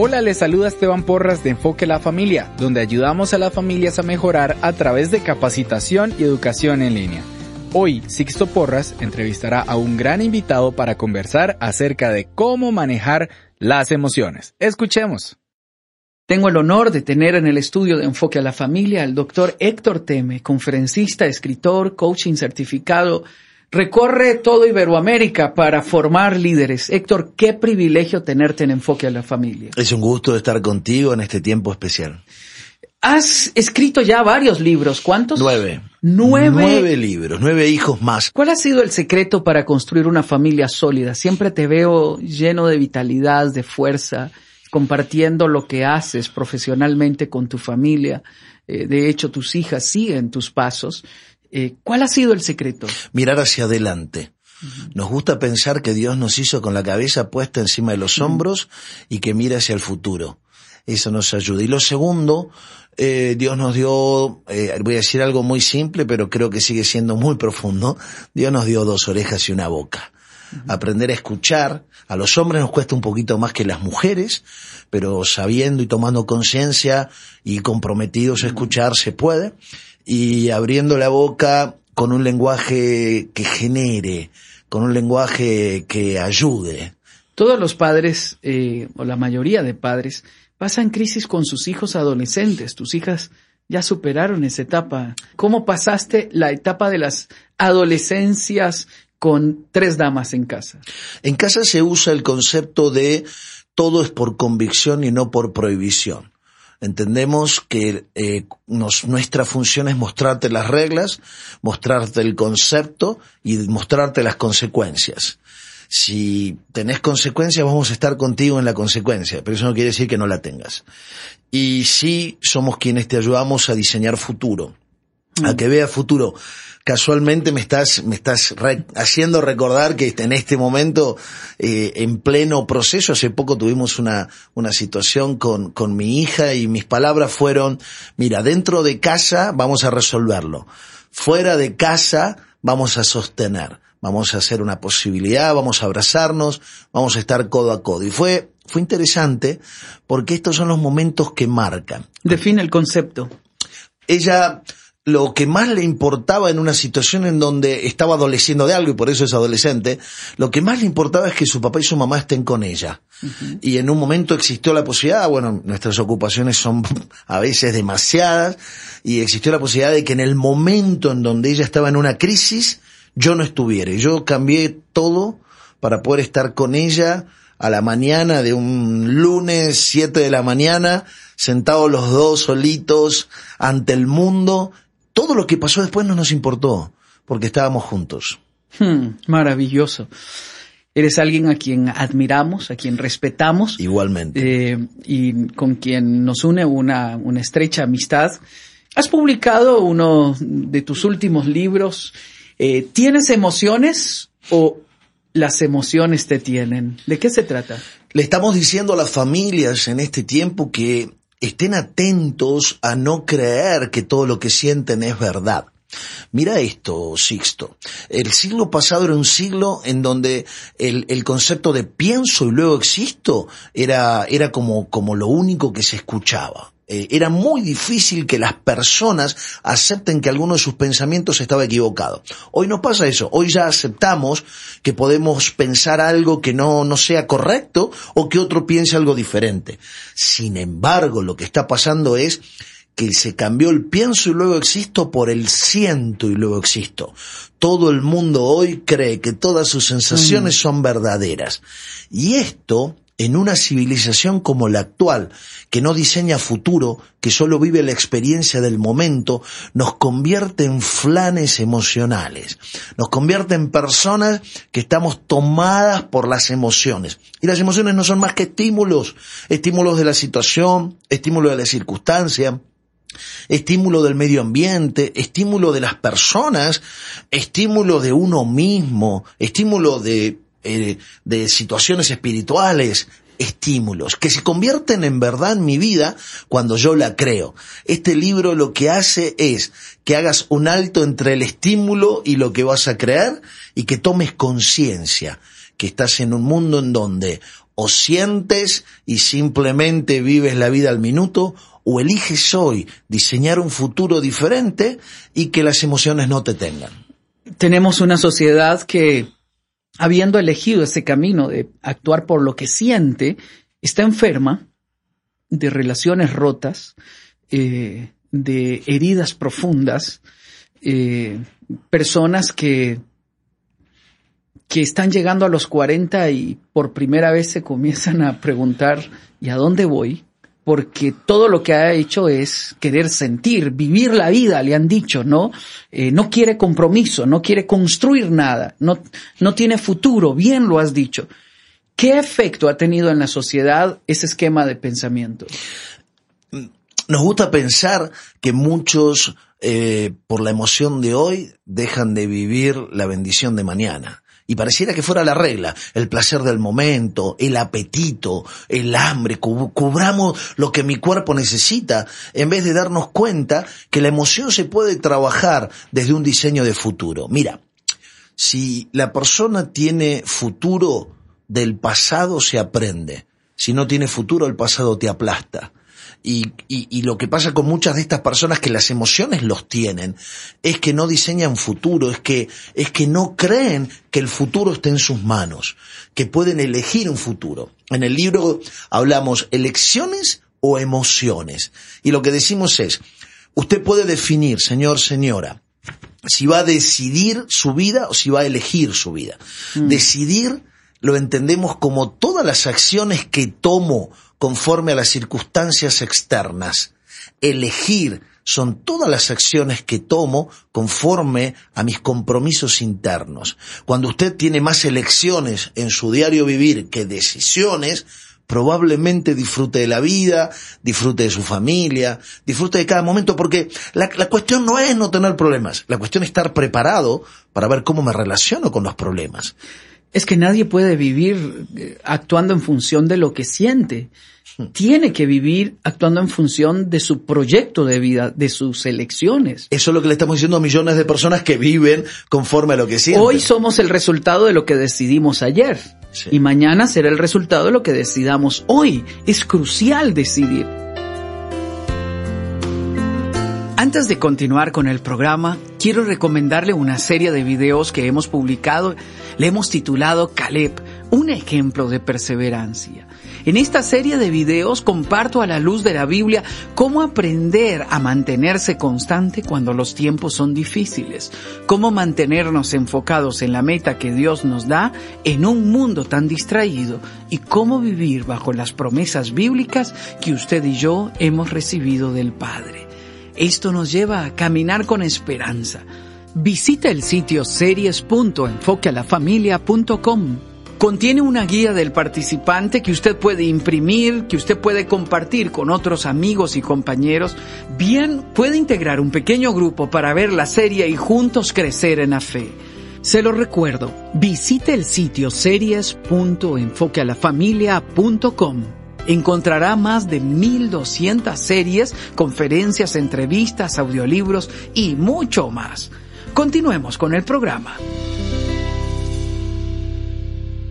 Hola, les saluda Esteban Porras de Enfoque la Familia, donde ayudamos a las familias a mejorar a través de capacitación y educación en línea. Hoy, Sixto Porras entrevistará a un gran invitado para conversar acerca de cómo manejar las emociones. Escuchemos. Tengo el honor de tener en el estudio de Enfoque a la Familia al doctor Héctor Teme, conferencista, escritor, coaching certificado, Recorre todo Iberoamérica para formar líderes. Héctor, qué privilegio tenerte en Enfoque a la Familia. Es un gusto estar contigo en este tiempo especial. Has escrito ya varios libros. ¿Cuántos? Nueve. Nueve. Nueve libros, nueve hijos más. ¿Cuál ha sido el secreto para construir una familia sólida? Siempre te veo lleno de vitalidad, de fuerza, compartiendo lo que haces profesionalmente con tu familia. Eh, de hecho, tus hijas siguen tus pasos. Eh, ¿Cuál ha sido el secreto? Mirar hacia adelante. Nos gusta pensar que Dios nos hizo con la cabeza puesta encima de los hombros y que mira hacia el futuro. Eso nos ayuda. Y lo segundo, eh, Dios nos dio, eh, voy a decir algo muy simple, pero creo que sigue siendo muy profundo. Dios nos dio dos orejas y una boca. Aprender a escuchar. A los hombres nos cuesta un poquito más que las mujeres, pero sabiendo y tomando conciencia y comprometidos a escuchar se puede y abriendo la boca con un lenguaje que genere, con un lenguaje que ayude. Todos los padres, eh, o la mayoría de padres, pasan crisis con sus hijos adolescentes. Tus hijas ya superaron esa etapa. ¿Cómo pasaste la etapa de las adolescencias con tres damas en casa? En casa se usa el concepto de todo es por convicción y no por prohibición. Entendemos que eh, nuestra función es mostrarte las reglas, mostrarte el concepto y mostrarte las consecuencias. Si tenés consecuencias, vamos a estar contigo en la consecuencia, pero eso no quiere decir que no la tengas. Y sí somos quienes te ayudamos a diseñar futuro, a que vea futuro casualmente me estás, me estás haciendo recordar que en este momento, eh, en pleno proceso, hace poco tuvimos una, una situación con, con mi hija y mis palabras fueron, mira, dentro de casa vamos a resolverlo. Fuera de casa vamos a sostener. Vamos a hacer una posibilidad, vamos a abrazarnos, vamos a estar codo a codo. Y fue, fue interesante porque estos son los momentos que marcan. Define el concepto. Ella, lo que más le importaba en una situación en donde estaba adoleciendo de algo y por eso es adolescente, lo que más le importaba es que su papá y su mamá estén con ella. Y en un momento existió la posibilidad, bueno, nuestras ocupaciones son a veces demasiadas, y existió la posibilidad de que en el momento en donde ella estaba en una crisis, yo no estuviera. Y yo cambié todo para poder estar con ella a la mañana de un lunes, siete de la mañana, sentados los dos solitos ante el mundo todo lo que pasó después no nos importó, porque estábamos juntos. Hmm, maravilloso. Eres alguien a quien admiramos, a quien respetamos. Igualmente. Eh, y con quien nos une una, una estrecha amistad. Has publicado uno de tus últimos libros. Eh, ¿Tienes emociones o las emociones te tienen? ¿De qué se trata? Le estamos diciendo a las familias en este tiempo que estén atentos a no creer que todo lo que sienten es verdad. Mira esto, Sixto. El siglo pasado era un siglo en donde el, el, concepto de pienso y luego existo era, era como, como lo único que se escuchaba. Eh, era muy difícil que las personas acepten que alguno de sus pensamientos estaba equivocado. Hoy no pasa eso. Hoy ya aceptamos que podemos pensar algo que no, no sea correcto o que otro piense algo diferente. Sin embargo, lo que está pasando es que se cambió el pienso y luego existo por el siento y luego existo. Todo el mundo hoy cree que todas sus sensaciones mm. son verdaderas. Y esto en una civilización como la actual, que no diseña futuro, que solo vive la experiencia del momento, nos convierte en flanes emocionales, nos convierte en personas que estamos tomadas por las emociones. Y las emociones no son más que estímulos, estímulos de la situación, estímulos de la circunstancia, estímulo del medio ambiente, estímulo de las personas, estímulo de uno mismo, estímulo de eh, de situaciones espirituales, estímulos, que se convierten en verdad en mi vida cuando yo la creo. Este libro lo que hace es que hagas un alto entre el estímulo y lo que vas a creer y que tomes conciencia que estás en un mundo en donde o sientes y simplemente vives la vida al minuto o eliges hoy diseñar un futuro diferente y que las emociones no te tengan. Tenemos una sociedad que habiendo elegido ese camino de actuar por lo que siente, está enferma de relaciones rotas, eh, de heridas profundas, eh, personas que, que están llegando a los 40 y por primera vez se comienzan a preguntar, ¿y a dónde voy? Porque todo lo que ha hecho es querer sentir, vivir la vida, le han dicho, ¿no? Eh, no quiere compromiso, no quiere construir nada, no, tiene futuro, bien lo has dicho. ¿Qué efecto ha tenido en la sociedad ese esquema de pensamiento? Nos gusta pensar que muchos, eh, por la emoción de hoy, dejan de vivir la bendición de mañana. Y pareciera que fuera la regla, el placer del momento, el apetito, el hambre, cubramos lo que mi cuerpo necesita, en vez de darnos cuenta que la emoción se puede trabajar desde un diseño de futuro. Mira, si la persona tiene futuro, del pasado se aprende. Si no tiene futuro, el pasado te aplasta. Y, y, lo que pasa con muchas de estas personas que las emociones los tienen es que no diseñan futuro, es que, es que no creen que el futuro esté en sus manos, que pueden elegir un futuro. En el libro hablamos elecciones o emociones. Y lo que decimos es, usted puede definir, señor, señora, si va a decidir su vida o si va a elegir su vida. Mm. Decidir lo entendemos como todas las acciones que tomo conforme a las circunstancias externas. Elegir son todas las acciones que tomo conforme a mis compromisos internos. Cuando usted tiene más elecciones en su diario vivir que decisiones, probablemente disfrute de la vida, disfrute de su familia, disfrute de cada momento, porque la, la, cuestión no es no tener problemas, la cuestión es estar preparado para ver cómo me relaciono con los problemas. Es que nadie puede vivir eh, actuando en función de lo que siente. Tiene que vivir actuando en función de su proyecto de vida, de sus elecciones. Eso es lo que le estamos diciendo a millones de personas que viven conforme a lo que sienten. Hoy somos el resultado de lo que decidimos ayer. Y mañana será el resultado de lo que decidamos hoy. Es crucial decidir. Antes de continuar con el programa, quiero recomendarle una serie de videos que hemos publicado. Le hemos titulado Caleb, un ejemplo de perseverancia. En esta serie de videos comparto a la luz de la Biblia cómo aprender a mantenerse constante cuando los tiempos son difíciles, cómo mantenernos enfocados en la meta que Dios nos da en un mundo tan distraído y cómo vivir bajo las promesas bíblicas que usted y yo hemos recibido del Padre. Esto nos lleva a caminar con esperanza. Visita el sitio series.enfoquealafamilia.com. Contiene una guía del participante que usted puede imprimir, que usted puede compartir con otros amigos y compañeros. Bien, puede integrar un pequeño grupo para ver la serie y juntos crecer en la fe. Se lo recuerdo, visite el sitio series.enfoquealafamilia.com encontrará más de 1.200 series, conferencias, entrevistas, audiolibros y mucho más. Continuemos con el programa.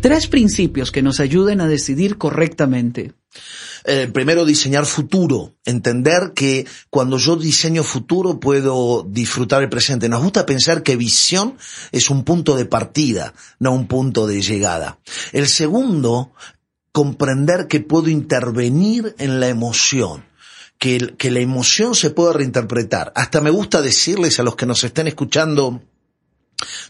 Tres principios que nos ayuden a decidir correctamente. Eh, primero diseñar futuro, entender que cuando yo diseño futuro puedo disfrutar el presente. Nos gusta pensar que visión es un punto de partida, no un punto de llegada. El segundo, comprender que puedo intervenir en la emoción. Que, que la emoción se puede reinterpretar. Hasta me gusta decirles a los que nos estén escuchando,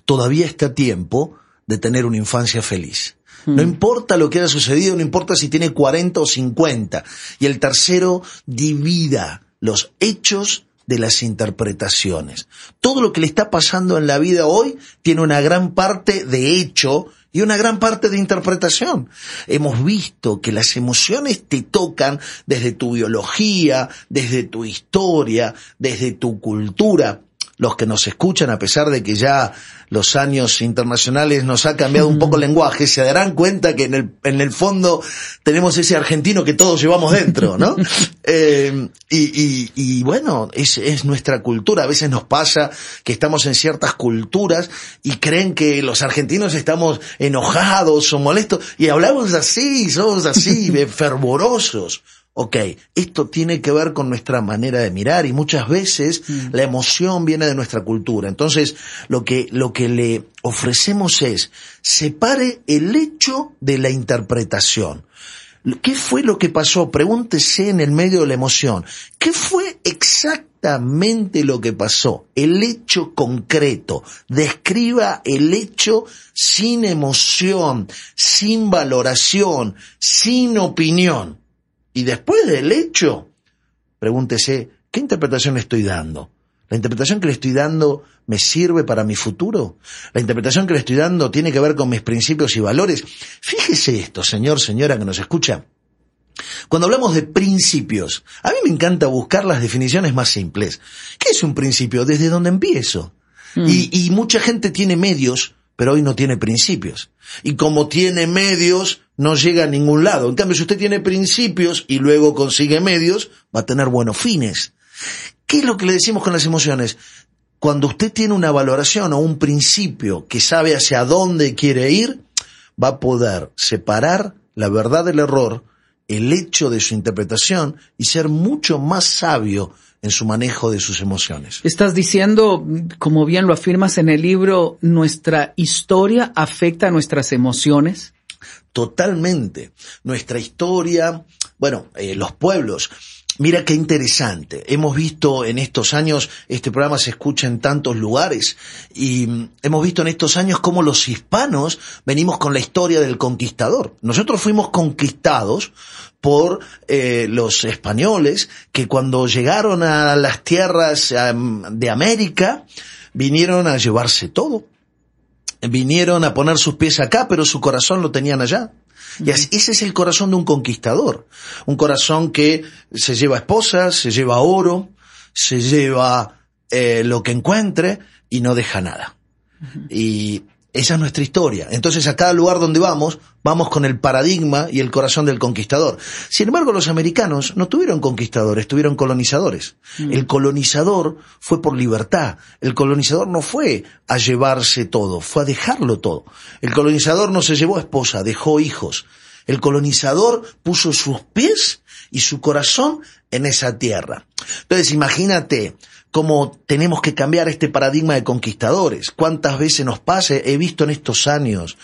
todavía está tiempo de tener una infancia feliz. No hmm. importa lo que haya sucedido, no importa si tiene 40 o 50. Y el tercero, divida los hechos de las interpretaciones. Todo lo que le está pasando en la vida hoy tiene una gran parte de hecho y una gran parte de interpretación. Hemos visto que las emociones te tocan desde tu biología, desde tu historia, desde tu cultura los que nos escuchan, a pesar de que ya los años internacionales nos ha cambiado un poco el lenguaje, se darán cuenta que en el, en el fondo tenemos ese argentino que todos llevamos dentro, ¿no? eh, y, y, y, bueno, es, es nuestra cultura. A veces nos pasa que estamos en ciertas culturas y creen que los argentinos estamos enojados o molestos y hablamos así, somos así, fervorosos ok, esto tiene que ver con nuestra manera de mirar y muchas veces mm. la emoción viene de nuestra cultura. Entonces, lo que, lo que le ofrecemos es, separe el hecho de la interpretación. ¿Qué fue lo que pasó? Pregúntese en el medio de la emoción. ¿Qué fue exactamente lo que pasó? El hecho concreto. Describa el hecho sin emoción, sin valoración, sin opinión. Y después del hecho, pregúntese, ¿qué interpretación le estoy dando? ¿La interpretación que le estoy dando me sirve para mi futuro? ¿La interpretación que le estoy dando tiene que ver con mis principios y valores? Fíjese esto, señor, señora que nos escucha. Cuando hablamos de principios, a mí me encanta buscar las definiciones más simples. ¿Qué es un principio? ¿Desde dónde empiezo? Mm. Y, y mucha gente tiene medios, pero hoy no tiene principios. Y como tiene medios, no llega a ningún lado. En cambio, si usted tiene principios y luego consigue medios, va a tener buenos fines. ¿Qué es lo que le decimos con las emociones? Cuando usted tiene una valoración o un principio que sabe hacia dónde quiere ir, va a poder separar la verdad del error, el hecho de su interpretación y ser mucho más sabio en su manejo de sus emociones. Estás diciendo, como bien lo afirmas en el libro, nuestra historia afecta a nuestras emociones totalmente. Nuestra historia, bueno, eh, los pueblos. Mira qué interesante. Hemos visto en estos años, este programa se escucha en tantos lugares, y mm, hemos visto en estos años cómo los hispanos venimos con la historia del conquistador. Nosotros fuimos conquistados por eh, los españoles que cuando llegaron a las tierras de América vinieron a llevarse todo vinieron a poner sus pies acá, pero su corazón lo tenían allá. Y ese es el corazón de un conquistador. Un corazón que se lleva esposas, se lleva oro, se lleva eh, lo que encuentre y no deja nada. Y esa es nuestra historia. Entonces a cada lugar donde vamos, vamos con el paradigma y el corazón del conquistador. Sin embargo, los americanos no tuvieron conquistadores, tuvieron colonizadores. Mm. El colonizador fue por libertad. El colonizador no fue a llevarse todo, fue a dejarlo todo. El colonizador no se llevó esposa, dejó hijos. El colonizador puso sus pies y su corazón en esa tierra. Entonces imagínate, cómo tenemos que cambiar este paradigma de conquistadores. ¿Cuántas veces nos pasa? He visto en estos años.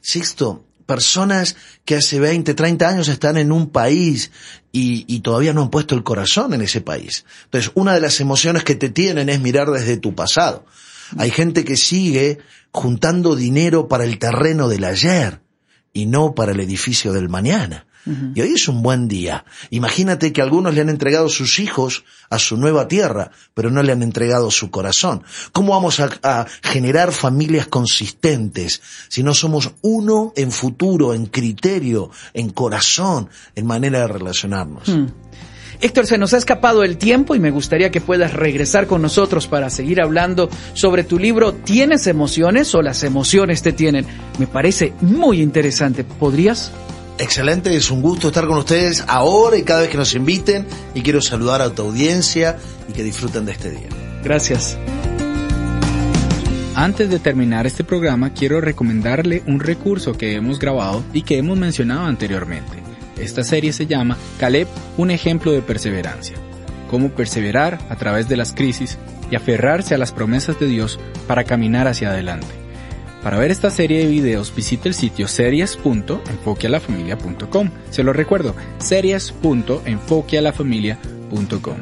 Sixto, personas que hace 20, 30 años están en un país y, y, todavía no han puesto el corazón en ese país. Entonces, una de las emociones que te tienen es mirar desde tu pasado. Hay gente que sigue juntando dinero para el terreno del ayer y no para el edificio del mañana. Y hoy es un buen día. Imagínate que algunos le han entregado sus hijos a su nueva tierra, pero no le han entregado su corazón. ¿Cómo vamos a, generar familias consistentes si no somos uno en futuro, en criterio, en corazón, en manera de relacionarnos? Hmm. Héctor, se nos ha escapado el tiempo y me gustaría que puedas regresar con nosotros para seguir hablando sobre tu libro ¿Tienes emociones o las emociones te tienen? Me parece muy interesante. ¿Podrías? Excelente, es un gusto estar con ustedes ahora y cada vez que nos inviten y quiero saludar a tu audiencia y que disfruten de este día. Gracias. Antes de terminar este programa quiero recomendarle un recurso que hemos grabado y que hemos mencionado anteriormente. Esta serie se llama Caleb, un ejemplo de perseverancia. Cómo perseverar a través de las crisis y aferrarse a las promesas de Dios para caminar hacia adelante. Para ver esta serie de videos visite el sitio series.enfoquealafamilia.com. Se lo recuerdo, series.enfoquealafamilia.com.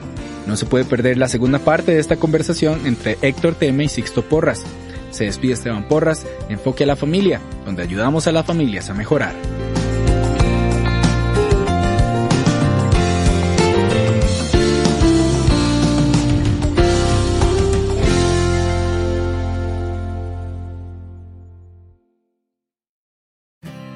No se puede perder la segunda parte de esta conversación entre Héctor Teme y Sixto Porras. Se despide Esteban Porras, Enfoque a la Familia, donde ayudamos a las familias a mejorar.